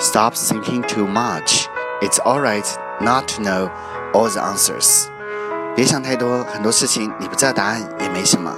Stop thinking too much. It's alright not to know all the answers. 别想太多，很多事情你不知道答案也没什么。